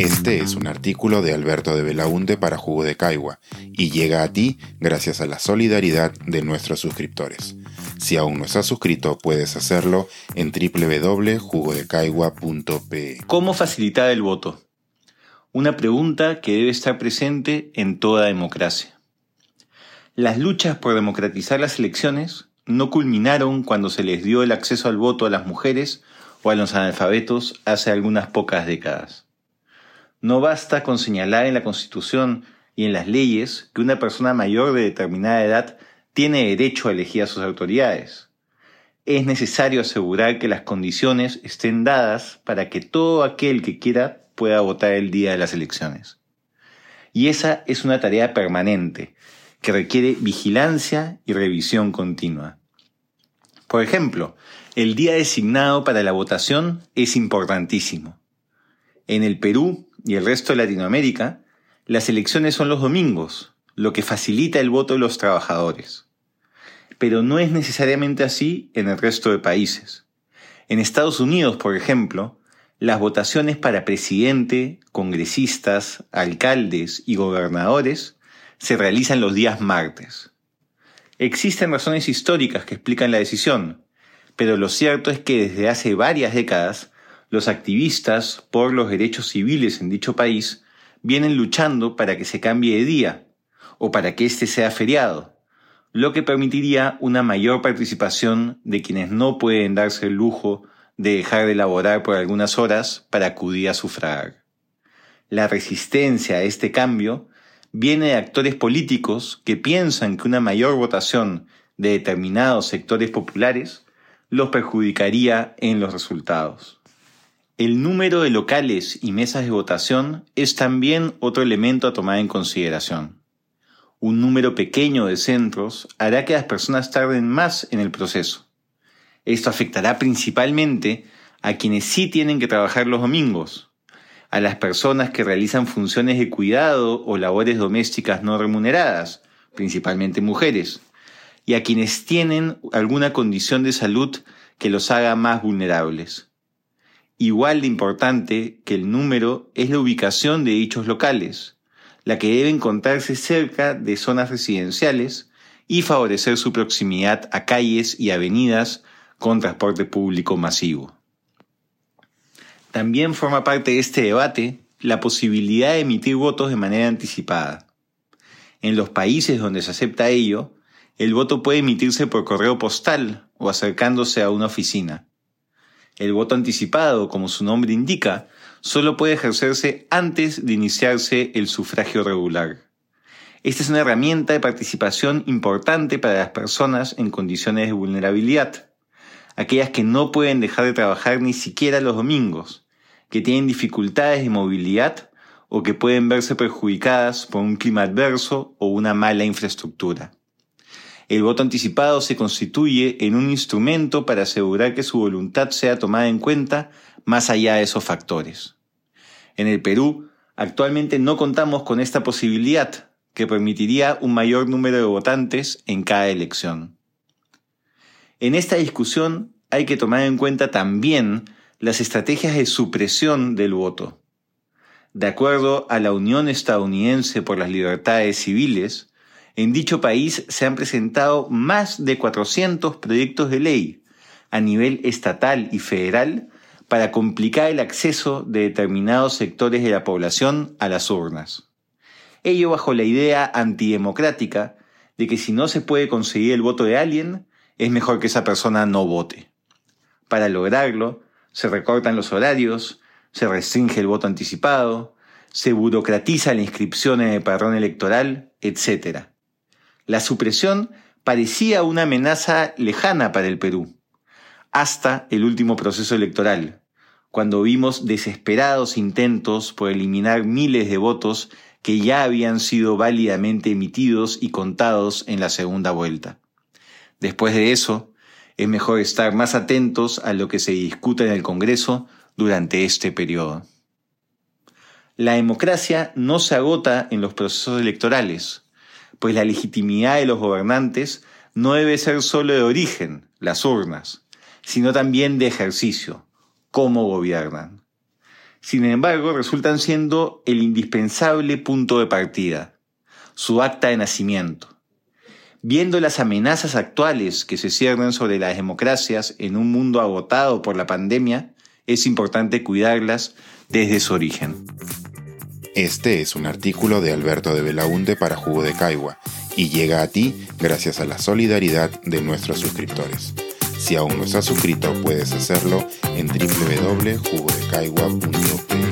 Este es un artículo de Alberto de Belaunte para Jugo de Caigua y llega a ti gracias a la solidaridad de nuestros suscriptores. Si aún no estás suscrito, puedes hacerlo en www.jugodecaigua.pe. ¿Cómo facilitar el voto? Una pregunta que debe estar presente en toda democracia. Las luchas por democratizar las elecciones no culminaron cuando se les dio el acceso al voto a las mujeres o a los analfabetos hace algunas pocas décadas. No basta con señalar en la Constitución y en las leyes que una persona mayor de determinada edad tiene derecho a elegir a sus autoridades. Es necesario asegurar que las condiciones estén dadas para que todo aquel que quiera pueda votar el día de las elecciones. Y esa es una tarea permanente que requiere vigilancia y revisión continua. Por ejemplo, el día designado para la votación es importantísimo. En el Perú y el resto de Latinoamérica, las elecciones son los domingos, lo que facilita el voto de los trabajadores. Pero no es necesariamente así en el resto de países. En Estados Unidos, por ejemplo, las votaciones para presidente, congresistas, alcaldes y gobernadores se realizan los días martes. Existen razones históricas que explican la decisión, pero lo cierto es que desde hace varias décadas los activistas por los derechos civiles en dicho país vienen luchando para que se cambie de día o para que éste sea feriado, lo que permitiría una mayor participación de quienes no pueden darse el lujo de dejar de laborar por algunas horas para acudir a sufragar. La resistencia a este cambio viene de actores políticos que piensan que una mayor votación de determinados sectores populares los perjudicaría en los resultados. El número de locales y mesas de votación es también otro elemento a tomar en consideración. Un número pequeño de centros hará que las personas tarden más en el proceso. Esto afectará principalmente a quienes sí tienen que trabajar los domingos, a las personas que realizan funciones de cuidado o labores domésticas no remuneradas, principalmente mujeres, y a quienes tienen alguna condición de salud que los haga más vulnerables. Igual de importante que el número es la ubicación de dichos locales, la que debe encontrarse cerca de zonas residenciales y favorecer su proximidad a calles y avenidas con transporte público masivo. También forma parte de este debate la posibilidad de emitir votos de manera anticipada. En los países donde se acepta ello, el voto puede emitirse por correo postal o acercándose a una oficina. El voto anticipado, como su nombre indica, solo puede ejercerse antes de iniciarse el sufragio regular. Esta es una herramienta de participación importante para las personas en condiciones de vulnerabilidad, aquellas que no pueden dejar de trabajar ni siquiera los domingos, que tienen dificultades de movilidad o que pueden verse perjudicadas por un clima adverso o una mala infraestructura el voto anticipado se constituye en un instrumento para asegurar que su voluntad sea tomada en cuenta más allá de esos factores. En el Perú, actualmente no contamos con esta posibilidad, que permitiría un mayor número de votantes en cada elección. En esta discusión hay que tomar en cuenta también las estrategias de supresión del voto. De acuerdo a la Unión Estadounidense por las Libertades Civiles, en dicho país se han presentado más de 400 proyectos de ley a nivel estatal y federal para complicar el acceso de determinados sectores de la población a las urnas. Ello bajo la idea antidemocrática de que si no se puede conseguir el voto de alguien, es mejor que esa persona no vote. Para lograrlo, se recortan los horarios, se restringe el voto anticipado, se burocratiza la inscripción en el padrón electoral, etc. La supresión parecía una amenaza lejana para el Perú, hasta el último proceso electoral, cuando vimos desesperados intentos por eliminar miles de votos que ya habían sido válidamente emitidos y contados en la segunda vuelta. Después de eso, es mejor estar más atentos a lo que se discute en el Congreso durante este periodo. La democracia no se agota en los procesos electorales, pues la legitimidad de los gobernantes no debe ser solo de origen, las urnas, sino también de ejercicio, cómo gobiernan. Sin embargo, resultan siendo el indispensable punto de partida, su acta de nacimiento. Viendo las amenazas actuales que se ciernen sobre las democracias en un mundo agotado por la pandemia, es importante cuidarlas desde su origen. Este es un artículo de Alberto de Belaunte para Jugo de Caigua y llega a ti gracias a la solidaridad de nuestros suscriptores. Si aún no estás suscrito, puedes hacerlo en www.jugodecaigua.pe.